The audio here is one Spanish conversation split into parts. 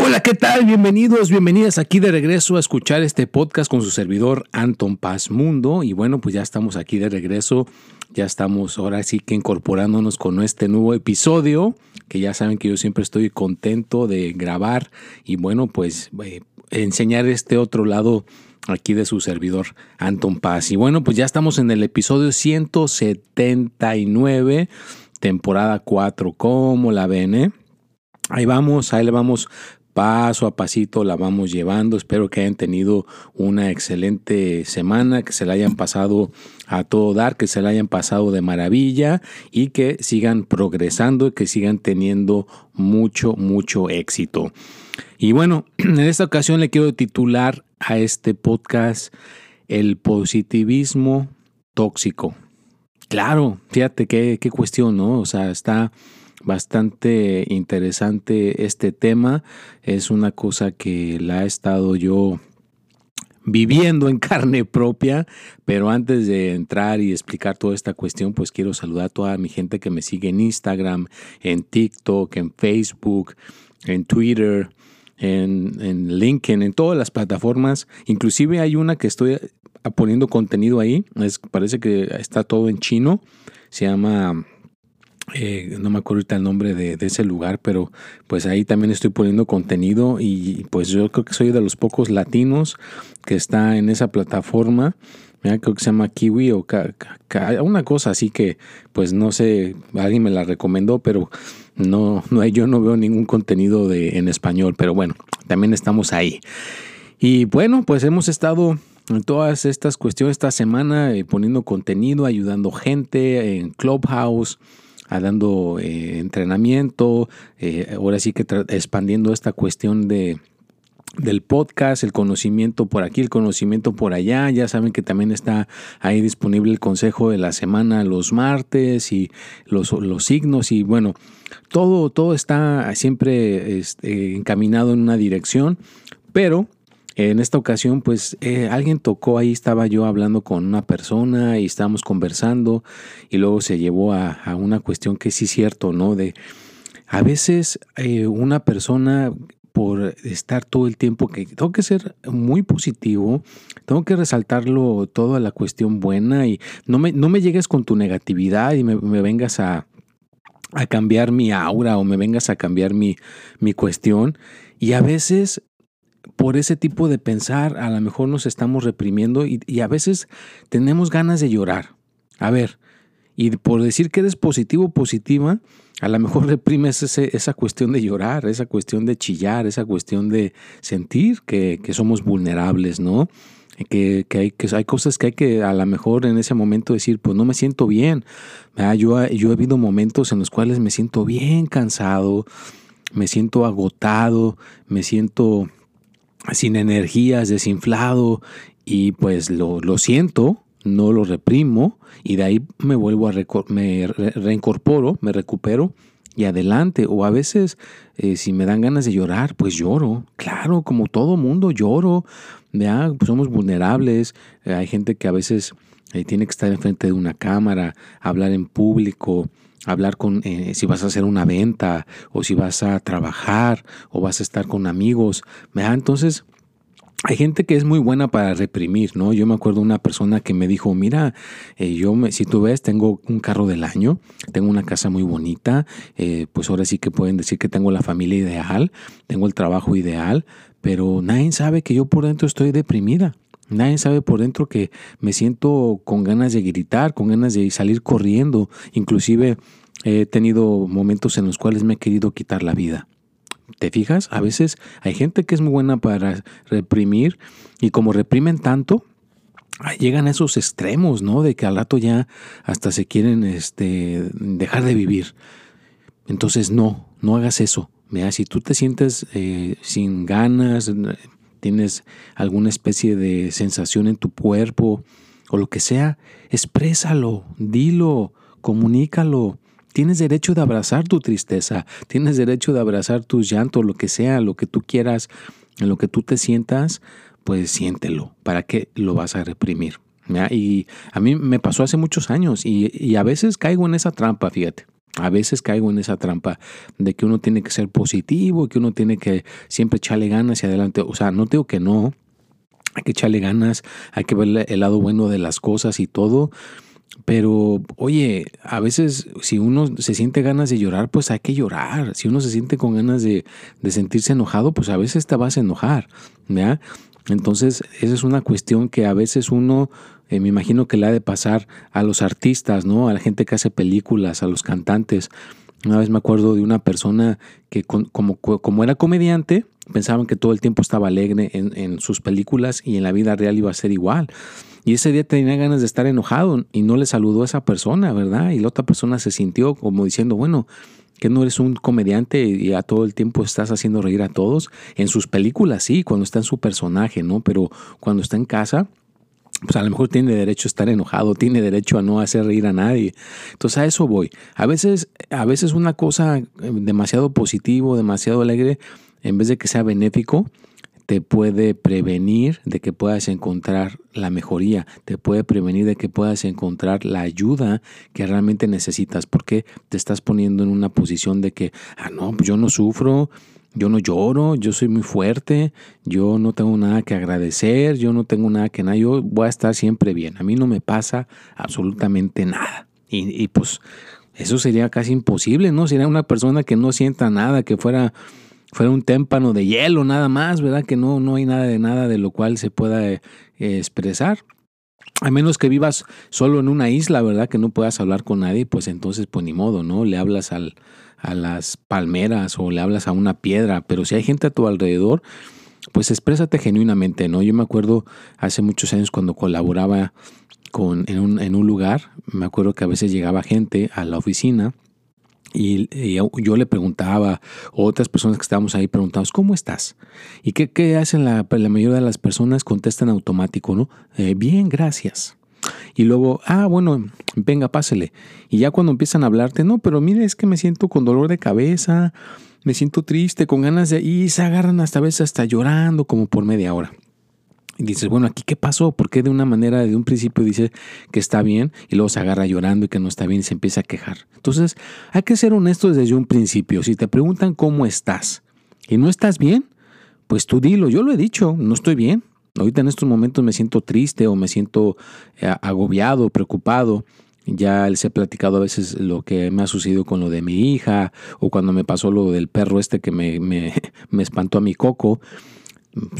Hola, ¿qué tal? Bienvenidos, bienvenidas aquí de regreso a escuchar este podcast con su servidor Anton Paz Mundo. Y bueno, pues ya estamos aquí de regreso, ya estamos ahora sí que incorporándonos con este nuevo episodio, que ya saben que yo siempre estoy contento de grabar y bueno, pues eh, enseñar este otro lado aquí de su servidor Anton Paz. Y bueno, pues ya estamos en el episodio 179, temporada 4, como la ven, eh? Ahí vamos, ahí le vamos paso a pasito la vamos llevando. Espero que hayan tenido una excelente semana, que se la hayan pasado a todo dar, que se la hayan pasado de maravilla y que sigan progresando y que sigan teniendo mucho, mucho éxito. Y bueno, en esta ocasión le quiero titular a este podcast El positivismo tóxico. Claro, fíjate qué, qué cuestión, ¿no? O sea, está bastante interesante este tema. Es una cosa que la he estado yo viviendo en carne propia, pero antes de entrar y explicar toda esta cuestión, pues quiero saludar a toda mi gente que me sigue en Instagram, en TikTok, en Facebook, en Twitter, en, en LinkedIn, en todas las plataformas. Inclusive hay una que estoy poniendo contenido ahí, parece que está todo en chino, se llama eh, no me acuerdo ahorita el nombre de, ese lugar, pero pues ahí también estoy poniendo contenido y pues yo creo que soy de los pocos latinos que está en esa plataforma. creo que se llama Kiwi o una cosa así que pues no sé, alguien me la recomendó, pero no, no yo no veo ningún contenido de, en español, pero bueno, también estamos ahí. Y bueno, pues hemos estado en todas estas cuestiones esta semana eh, poniendo contenido, ayudando gente en Clubhouse, dando eh, entrenamiento, eh, ahora sí que expandiendo esta cuestión de, del podcast, el conocimiento por aquí, el conocimiento por allá. Ya saben que también está ahí disponible el consejo de la semana los martes y los, los signos y bueno, todo, todo está siempre este, encaminado en una dirección, pero en esta ocasión, pues eh, alguien tocó ahí, estaba yo hablando con una persona y estábamos conversando y luego se llevó a, una cuestión que sí es cierto, ¿no? De a veces eh, una persona por estar todo el tiempo que tengo que ser muy positivo, tengo que resaltarlo toda la cuestión buena y no me, no me llegues con tu negatividad y me, vengas a, a cambiar mi aura o me vengas a cambiar mi, mi cuestión. Y a veces por ese tipo de pensar a lo mejor nos estamos reprimiendo y, a veces tenemos ganas de llorar. A ver, y por decir que eres positivo o positiva, a lo mejor reprimes esa cuestión de llorar, esa cuestión de chillar, esa cuestión de sentir que, somos vulnerables, ¿no? Que, hay, que hay cosas que hay que a lo mejor en ese momento decir, pues no me siento bien. Yo, yo he habido momentos en los cuales me siento bien cansado, me siento agotado, me siento sin energías, desinflado y pues lo, siento, no lo reprimo y de ahí me vuelvo a me reincorporo, me recupero y adelante. O a veces eh, si me dan ganas de llorar, pues lloro. Claro, como todo mundo lloro. ¿ya? Pues somos vulnerables. Hay gente que a veces eh, tiene que estar enfrente de una cámara, hablar en público, hablar con eh, si vas a hacer una venta o si vas a trabajar o vas a estar con amigos. Entonces, hay gente que es muy buena para reprimir, ¿no? Yo me acuerdo una persona que me dijo, mira, eh, yo, me, si tú ves, tengo un carro del año, tengo una casa muy bonita, eh, pues ahora sí que pueden decir que tengo la familia ideal, tengo el trabajo ideal, pero nadie sabe que yo por dentro estoy deprimida. Nadie sabe por dentro que me siento con ganas de gritar, con ganas de salir corriendo. Inclusive he tenido momentos en los cuales me he querido quitar la vida. ¿Te fijas? A veces hay gente que es muy buena para reprimir y como reprimen tanto, llegan a esos extremos, ¿no? De que al rato ya hasta se quieren este, dejar de vivir. Entonces, no, no hagas eso. Mira, si tú te sientes eh, sin ganas, tienes alguna especie de sensación en tu cuerpo o lo que sea, exprésalo, dilo, comunícalo. Tienes derecho de abrazar tu tristeza, tienes derecho de abrazar tus llantos, lo que sea, lo que tú quieras, en lo que tú te sientas, pues siéntelo. ¿Para qué lo vas a reprimir? Y a mí me pasó hace muchos años y, y a veces caigo en esa trampa, fíjate. A veces caigo en esa trampa de que uno tiene que ser positivo, que uno tiene que siempre echarle ganas y adelante. O sea, no digo que no, hay que echarle ganas, hay que ver el lado bueno de las cosas y todo, pero, oye, a veces si uno se siente ganas de llorar, pues hay que llorar. Si uno se siente con ganas de, sentirse enojado, pues a veces te vas a enojar. ¿ya? Entonces, esa es una cuestión que a veces uno, eh, me imagino que le ha de pasar a los artistas, ¿no? A la gente que hace películas, a los cantantes. Una vez me acuerdo de una persona que como, como era comediante, pensaban que todo el tiempo estaba alegre en, en sus películas y en la vida real iba a ser igual. Y ese día tenía ganas de estar enojado y no le saludó a esa persona, ¿verdad? Y la otra persona se sintió como diciendo, bueno, que no eres un comediante y a todo el tiempo estás haciendo reír a todos. En sus películas sí, cuando está en su personaje, ¿no? Pero cuando está en casa, pues a lo mejor tiene derecho a estar enojado, tiene derecho a no hacer reír a nadie. Entonces a eso voy. A veces, a veces una cosa eh, demasiado positivo, demasiado alegre, en vez de que sea benéfico, te puede prevenir de que puedas encontrar la mejoría, te puede prevenir de que puedas encontrar la ayuda que realmente necesitas, porque te estás poniendo en una posición de que, ah, no, pues yo no sufro, yo no lloro, yo soy muy fuerte, yo no tengo nada que agradecer, yo no tengo nada que nada, yo voy a estar siempre bien, a mí no me pasa absolutamente nada. Y, y pues eso sería casi imposible, ¿no? Sería una persona que no sienta nada, que fuera fuera un témpano de hielo nada más, ¿verdad? Que no, no hay nada de nada de lo cual se pueda eh, expresar. A menos que vivas solo en una isla, ¿verdad? Que no puedas hablar con nadie, pues entonces, pues ni modo, ¿no? Le hablas al, a las palmeras o le hablas a una piedra, pero si hay gente a tu alrededor, pues exprésate genuinamente, ¿no? Yo me acuerdo hace muchos años cuando colaboraba con, en, un, en un lugar, me acuerdo que a veces llegaba gente a la oficina y, yo le preguntaba, otras personas que estábamos ahí preguntamos, ¿cómo estás? ¿Y qué, qué hacen la, la, mayoría de las personas? Contestan automático, ¿no? Eh, bien, gracias. Y luego, ah, bueno, venga, pásele. Y ya cuando empiezan a hablarte, no, pero mire, es que me siento con dolor de cabeza, me siento triste, con ganas de... Y se agarran hasta a veces hasta llorando como por media hora. Dices, bueno, aquí qué pasó, ¿por qué de una manera, de un principio dice que está bien y luego se agarra llorando y que no está bien y se empieza a quejar? Entonces, hay que ser honestos desde un principio. Si te preguntan cómo estás y no estás bien, pues tú dilo, yo lo he dicho, no estoy bien. Ahorita en estos momentos me siento triste o me siento eh, agobiado, preocupado. Ya les he platicado a veces lo que me ha sucedido con lo de mi hija o cuando me pasó lo del perro este que me, me, me espantó a mi coco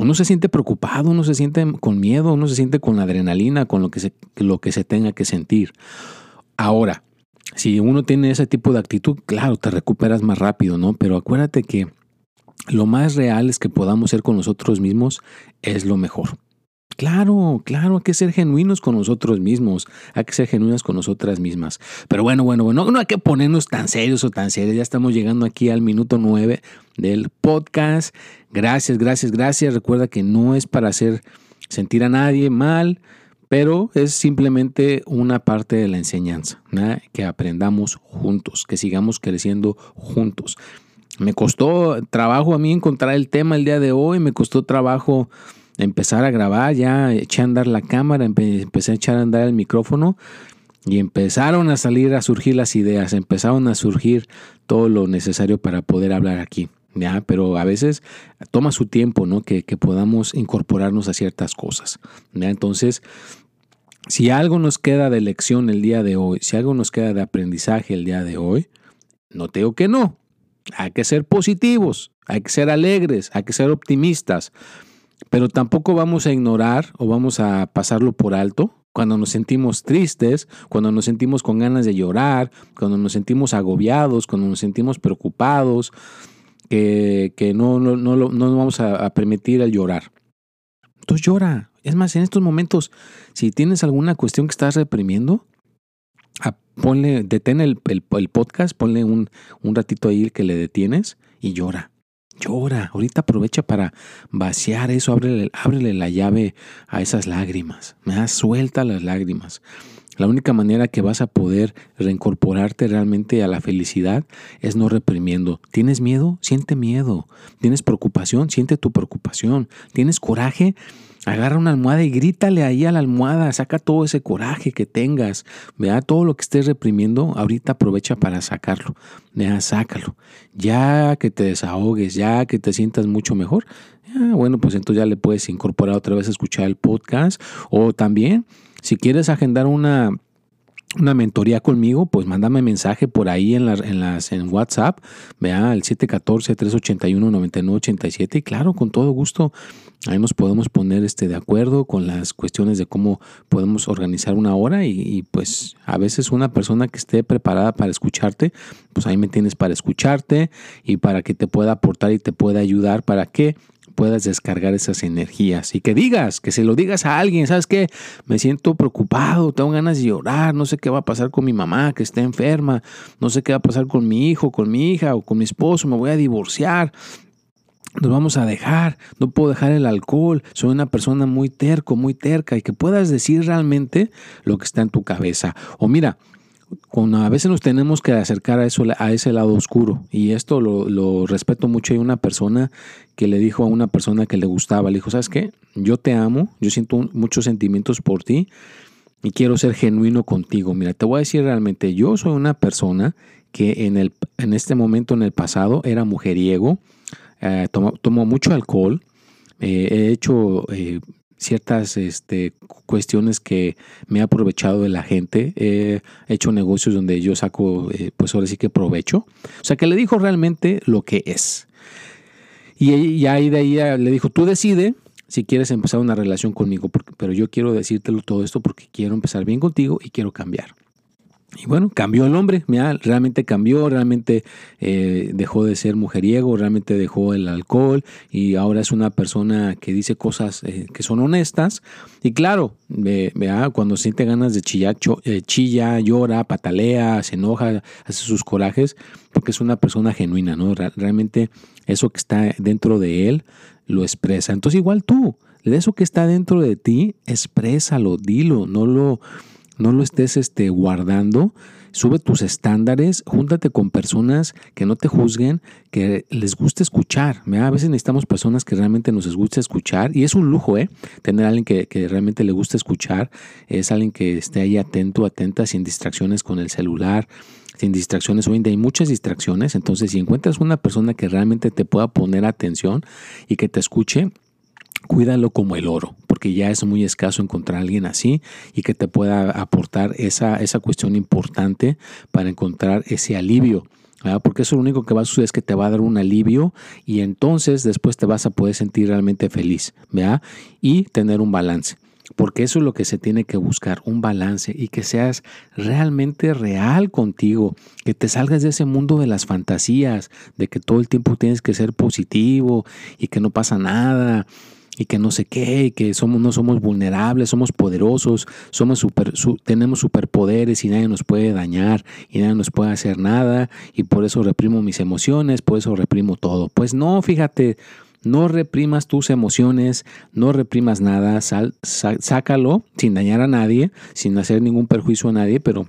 uno se siente preocupado, uno se siente con miedo, uno se siente con adrenalina, con lo que se, lo que se tenga que sentir. Ahora, si uno tiene ese tipo de actitud, claro, te recuperas más rápido, ¿no? Pero acuérdate que lo más real es que podamos ser con nosotros mismos es lo mejor. Claro, claro, hay que ser genuinos con nosotros mismos, hay que ser genuinos con nosotras mismas. Pero bueno, bueno, bueno, no hay que ponernos tan serios o tan serios. Ya estamos llegando aquí al minuto nueve del podcast. Gracias, gracias, gracias. Recuerda que no es para hacer sentir a nadie mal, pero es simplemente una parte de la enseñanza, que aprendamos juntos, que sigamos creciendo juntos. Me costó trabajo a mí encontrar el tema el día de hoy, me costó trabajo empezar a grabar, ya eché a andar la cámara, empecé a echar a andar el micrófono y empezaron a salir, a surgir las ideas, empezaron a surgir todo lo necesario para poder hablar aquí. ¿ya? Pero a veces toma su tiempo, ¿no? Que, que podamos incorporarnos a ciertas cosas, ¿ya? Entonces, si algo nos queda de lección el día de hoy, si algo nos queda de aprendizaje el día de hoy, no te digo que no. Hay que ser positivos, hay que ser alegres, hay que ser optimistas, pero tampoco vamos a ignorar o vamos a pasarlo por alto cuando nos sentimos tristes, cuando nos sentimos con ganas de llorar, cuando nos sentimos agobiados, cuando nos sentimos preocupados, que, no, no, no, no vamos a, permitir el llorar. Entonces llora. Es más, en estos momentos, si tienes alguna cuestión que estás reprimiendo, ponle, detén el, el, podcast, ponle un, un ratito ahí que le detienes y llora. Llora, ahorita aprovecha para vaciar eso, ábrele, ábrele la llave a esas lágrimas, me suelta las lágrimas. La única manera que vas a poder reincorporarte realmente a la felicidad es no reprimiendo. ¿Tienes miedo? Siente miedo. ¿Tienes preocupación? Siente tu preocupación. ¿Tienes coraje? Agarra una almohada y grítale ahí a la almohada, saca todo ese coraje que tengas, vea todo lo que estés reprimiendo, ahorita aprovecha para sacarlo, vea, sácalo. Ya que te desahogues, ya que te sientas mucho mejor, bueno, pues entonces ya le puedes incorporar otra vez a escuchar el podcast o también si quieres agendar una una mentoría conmigo, pues mándame mensaje por ahí en, en, las, en WhatsApp, vea el 714-381-9987 y claro, con todo gusto, ahí nos podemos poner este, de acuerdo con las cuestiones de cómo podemos organizar una hora y, y, pues a veces una persona que esté preparada para escucharte, pues ahí me tienes para escucharte y para que te pueda aportar y te pueda ayudar. Para que puedas descargar esas energías y que digas, que se lo digas a alguien, ¿sabes qué? Me siento preocupado, tengo ganas de llorar, no sé qué va a pasar con mi mamá que está enferma, no sé qué va a pasar con mi hijo, con mi hija o con mi esposo, me voy a divorciar. Nos vamos a dejar, no puedo dejar el alcohol, soy una persona muy terco, muy terca y que puedas decir realmente lo que está en tu cabeza. O mira, a veces nos tenemos que acercar a, eso, a ese lado oscuro. Y esto lo, respeto mucho. Hay una persona que le dijo a una persona que le gustaba, le dijo, ¿sabes qué? Yo te amo, yo siento muchos sentimientos por ti y quiero ser genuino contigo. Mira, te voy a decir realmente, yo soy una persona que en, el, en este momento, en el pasado, era mujeriego, eh, tomo, mucho alcohol, eh, he hecho eh, ciertas este, cuestiones que me he aprovechado de la gente. He hecho negocios donde yo saco, eh, pues ahora sí que provecho. O sea, que le dijo realmente lo que es. Y, ahí de ahí le dijo, tú decide si quieres empezar una relación conmigo, pero yo quiero decírtelo todo esto porque quiero empezar bien contigo y quiero cambiar. Y bueno, cambió el hombre, mira, realmente cambió, realmente eh, dejó de ser mujeriego, realmente dejó el alcohol y ahora es una persona que dice cosas eh, que son honestas. Y claro, vea, cuando siente ganas de chillar, eh, chilla, llora, patalea, se enoja, hace sus corajes, porque es una persona genuina, ¿no? Realmente eso que está dentro de él lo expresa. Entonces igual tú, eso que está dentro de ti, exprésalo, dilo, no lo no lo estés este, guardando. Sube tus estándares, júntate con personas que no te juzguen, que les guste escuchar. A veces necesitamos personas que realmente nos guste escuchar y es un lujo, ¿eh? Tener a alguien que, que realmente le guste escuchar, es alguien que esté ahí atento, atenta, sin distracciones con el celular, sin distracciones. Hoy en día hay muchas distracciones, entonces si encuentras una persona que realmente te pueda poner atención y que te escuche, cuídalo como el oro, porque ya es muy escaso encontrar a alguien así y que te pueda aportar esa, esa cuestión importante para encontrar ese alivio. Porque eso lo único que va a suceder es que te va a dar un alivio y entonces después te vas a poder sentir realmente feliz ¿verdad? y tener un balance. Porque eso es lo que se tiene que buscar, un balance y que seas realmente real contigo, que te salgas de ese mundo de las fantasías, de que todo el tiempo tienes que ser positivo y que no pasa nada y que no sé qué, y que somos, no somos vulnerables, somos poderosos, somos super, tenemos superpoderes y nadie nos puede dañar y nadie nos puede hacer nada y por eso reprimo mis emociones, por eso reprimo todo. Pues no, fíjate, no reprimas tus emociones, no reprimas nada, sal, sácalo sin dañar a nadie, sin hacer ningún perjuicio a nadie, pero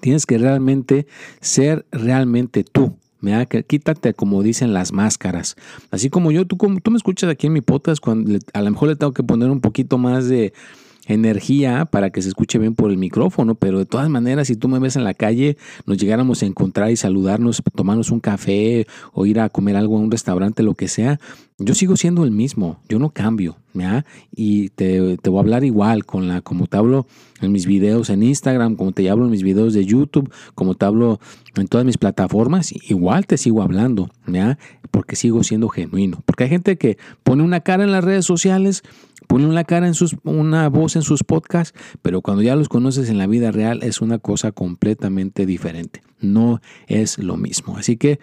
tienes que realmente ser realmente tú. Que Quítate, como dicen, las máscaras. Así como yo, tú, tú me escuchas aquí en mi podcast, cuando a lo mejor le tengo que poner un poquito más de energía para que se escuche bien por el micrófono, pero de todas maneras, si tú me ves en la calle, nos llegáramos a encontrar y saludarnos, tomarnos un café o ir a comer algo a un restaurante, lo que sea, yo sigo siendo el mismo, yo no cambio, ¿ya? Y te, te, voy a hablar igual, con la, como te hablo en mis videos en Instagram, como te hablo en mis videos de YouTube, como te hablo en todas mis plataformas, igual te sigo hablando, ¿ya? Porque sigo siendo genuino. Porque hay gente que pone una cara en las redes sociales, pone una cara en sus, una voz en sus podcasts, pero cuando ya los conoces en la vida real es una cosa completamente diferente. No es lo mismo. Así que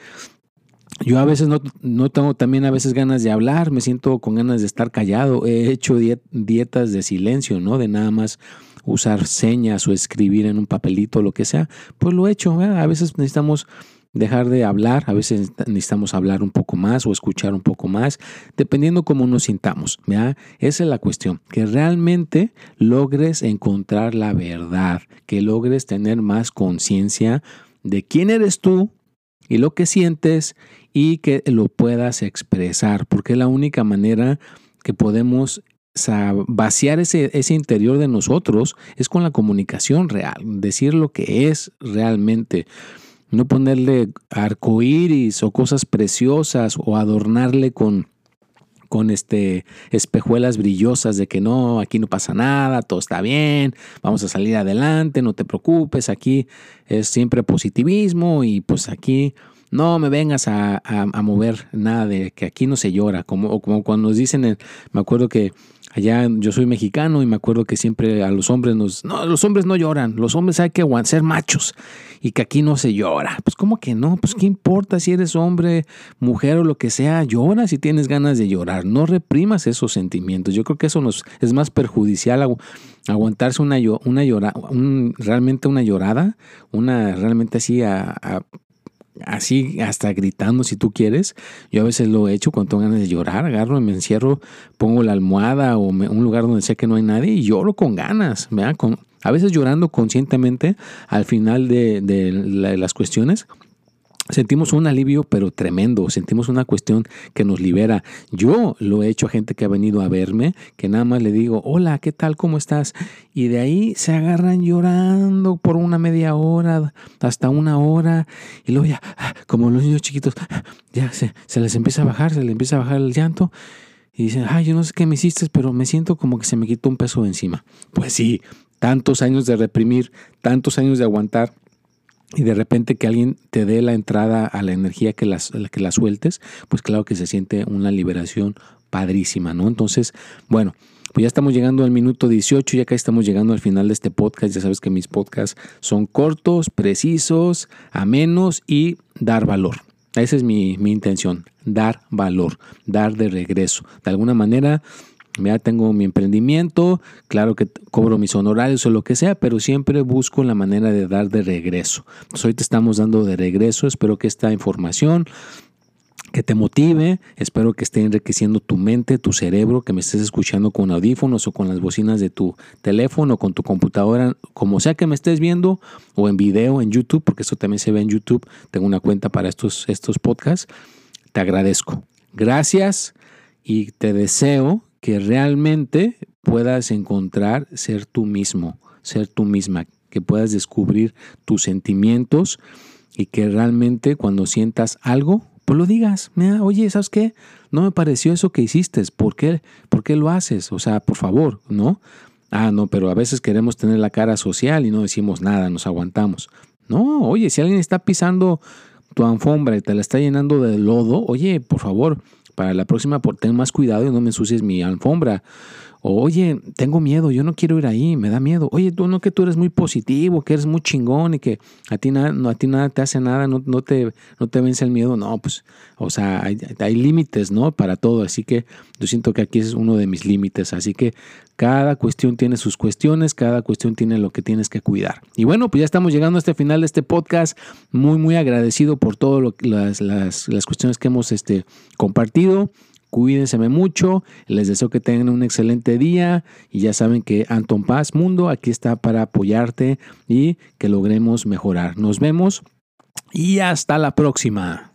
yo a veces no, tengo también a veces ganas de hablar, me siento con ganas de estar callado. He hecho dietas de silencio, ¿no? De nada más usar señas o escribir en un papelito, lo que sea. Pues lo he hecho. A veces necesitamos dejar de hablar, a veces necesitamos hablar un poco más o escuchar un poco más, dependiendo cómo nos sintamos. ¿ya? Esa es la cuestión, que realmente logres encontrar la verdad, que logres tener más conciencia de quién eres tú y lo que sientes y que lo puedas expresar, porque es la única manera que podemos vaciar ese, ese, interior de nosotros es con la comunicación real, decir lo que es realmente. No ponerle arcoíris o cosas preciosas o adornarle con, con este espejuelas brillosas de que no, aquí no pasa nada, todo está bien, vamos a salir adelante, no te preocupes, aquí es siempre positivismo y pues aquí no me vengas a, mover nada de que aquí no se llora, como, como cuando nos dicen, me acuerdo que allá yo soy mexicano y me acuerdo que siempre a los hombres nos, no, los hombres no lloran, los hombres hay que ser machos y que aquí no se llora. Pues como que no, pues qué importa si eres hombre, mujer o lo que sea, llora si tienes ganas de llorar, no reprimas esos sentimientos. Yo creo que eso nos es más perjudicial aguantarse una, una llora, realmente una llorada, una realmente así a así hasta gritando si tú quieres. Yo a veces lo he hecho cuando tengo ganas de llorar, agarro y me encierro, pongo la almohada o un lugar donde sé que no hay nadie y lloro con ganas, Con, a veces llorando conscientemente al final de, de las cuestiones Sentimos un alivio, pero tremendo. Sentimos una cuestión que nos libera. Yo lo he hecho a gente que ha venido a verme, que nada más le digo, hola, ¿qué tal? ¿Cómo estás? Y de ahí se agarran llorando por una media hora, hasta una hora. Y luego ya, como los niños chiquitos, ya se, se les empieza a bajar, se les empieza a bajar el llanto. Y dicen, ay, yo no sé qué me hiciste, pero me siento como que se me quitó un peso de encima. Pues sí, tantos años de reprimir, tantos años de aguantar y de repente que alguien te dé la entrada a la energía que las que la sueltes, pues claro que se siente una liberación padrísima, ¿no? Entonces, bueno, pues ya estamos llegando al minuto 18, ya acá estamos llegando al final de este podcast. Ya sabes que mis podcasts son cortos, precisos, amenos y dar valor. Esa es mi, mi intención, dar valor, dar de regreso. De alguna manera, ya tengo mi emprendimiento, claro que cobro mis honorarios o lo que sea, pero siempre busco la manera de dar de regreso. hoy te estamos dando de regreso, espero que esta información que te motive, espero que esté enriqueciendo tu mente, tu cerebro, que me estés escuchando con audífonos o con las bocinas de tu teléfono, con tu computadora, como sea que me estés viendo, o en video en YouTube, porque esto también se ve en YouTube, tengo una cuenta para estos, estos podcasts, te agradezco. Gracias y te deseo que realmente puedas encontrar ser tú mismo, ser tú misma, que puedas descubrir tus sentimientos y que realmente cuando sientas algo, pues lo digas. Mira, oye, ¿sabes qué? No me pareció eso que hiciste. ¿Por qué? ¿Por qué lo haces? O sea, por favor, ¿no? Ah, no, pero a veces queremos tener la cara social y no decimos nada, nos aguantamos. No, oye, si alguien está pisando tu alfombra y te la está llenando de lodo, oye, por favor, para la próxima ten más cuidado y no me ensucies mi alfombra. Oye, tengo miedo, yo no quiero ir ahí, me da miedo. Oye, tú no que tú eres muy positivo, que eres muy chingón y que a ti nada, no, a ti nada te hace nada, no, no, te, no te vence el miedo. No, pues, o sea, hay, hay límites, ¿no? Para todo. Así que yo siento que aquí es uno de mis límites. Así que cada cuestión tiene sus cuestiones, cada cuestión tiene lo que tienes que cuidar. Y bueno, pues ya estamos llegando a este final de este podcast. Muy, muy agradecido por todas las, las, las cuestiones que hemos este, compartido. Cuídense mucho, les deseo que tengan un excelente día y ya saben que Anton Paz Mundo aquí está para apoyarte y que logremos mejorar. Nos vemos y hasta la próxima.